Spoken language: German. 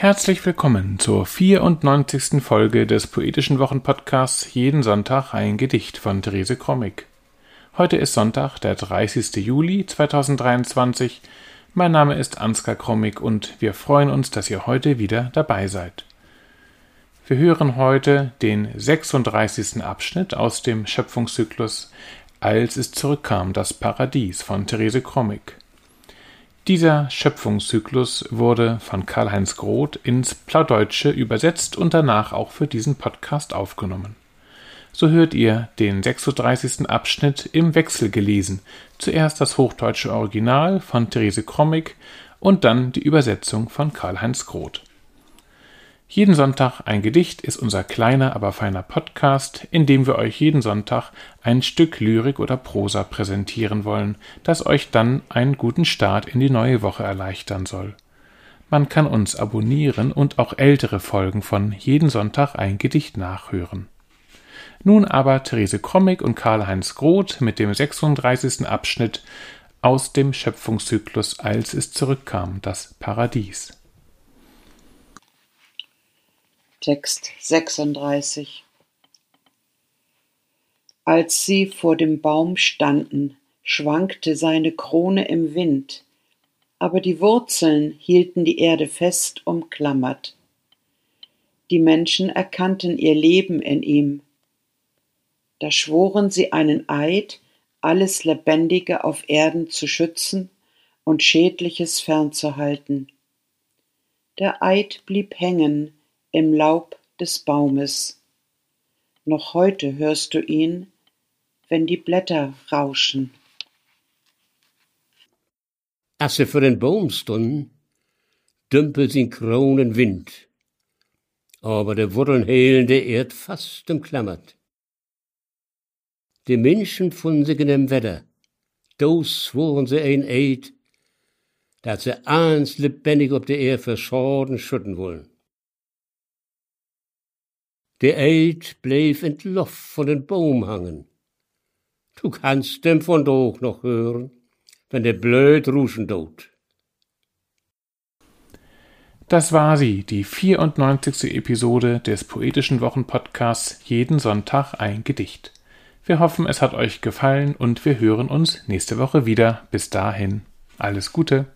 Herzlich willkommen zur 94. Folge des Poetischen Wochenpodcasts Jeden Sonntag ein Gedicht von Therese Krommig. Heute ist Sonntag, der 30. Juli 2023. Mein Name ist Ansgar Krommig und wir freuen uns, dass ihr heute wieder dabei seid. Wir hören heute den 36. Abschnitt aus dem Schöpfungszyklus Als es zurückkam, das Paradies von Therese Krommig. Dieser Schöpfungszyklus wurde von Karl-Heinz Groth ins Plaudeutsche übersetzt und danach auch für diesen Podcast aufgenommen. So hört ihr den 36. Abschnitt im Wechsel gelesen, zuerst das hochdeutsche Original von Therese Krommig und dann die Übersetzung von Karl-Heinz Groth. Jeden Sonntag ein Gedicht ist unser kleiner, aber feiner Podcast, in dem wir euch jeden Sonntag ein Stück Lyrik oder Prosa präsentieren wollen, das euch dann einen guten Start in die neue Woche erleichtern soll. Man kann uns abonnieren und auch ältere Folgen von Jeden Sonntag ein Gedicht nachhören. Nun aber Therese Krommig und Karl-Heinz Groth mit dem 36. Abschnitt aus dem Schöpfungszyklus Als es zurückkam, das Paradies. Text 36 Als sie vor dem Baum standen, schwankte seine Krone im Wind, aber die Wurzeln hielten die Erde fest umklammert. Die Menschen erkannten ihr Leben in ihm. Da schworen sie einen Eid, alles Lebendige auf Erden zu schützen und Schädliches fernzuhalten. Der Eid blieb hängen, im Laub des Baumes. Noch heute hörst du ihn, wenn die Blätter rauschen. Als ze voor den boom stonden, dümpelt sin kronen Wind, aber de Wurzeln helen de Erd fast umklammert. Die Menschen von sich in dem Wetter, do schworen sie ein Eid, dat sie eins lebendig op der Erd verschorden schütten wollen. Der Eid bleef in Loft von den Baum hangen. Du kannst dem von doch noch hören, wenn der blöd ruschen dort. Das war sie, die 94. Episode des Poetischen Wochenpodcasts Jeden Sonntag ein Gedicht. Wir hoffen, es hat euch gefallen und wir hören uns nächste Woche wieder. Bis dahin, alles Gute.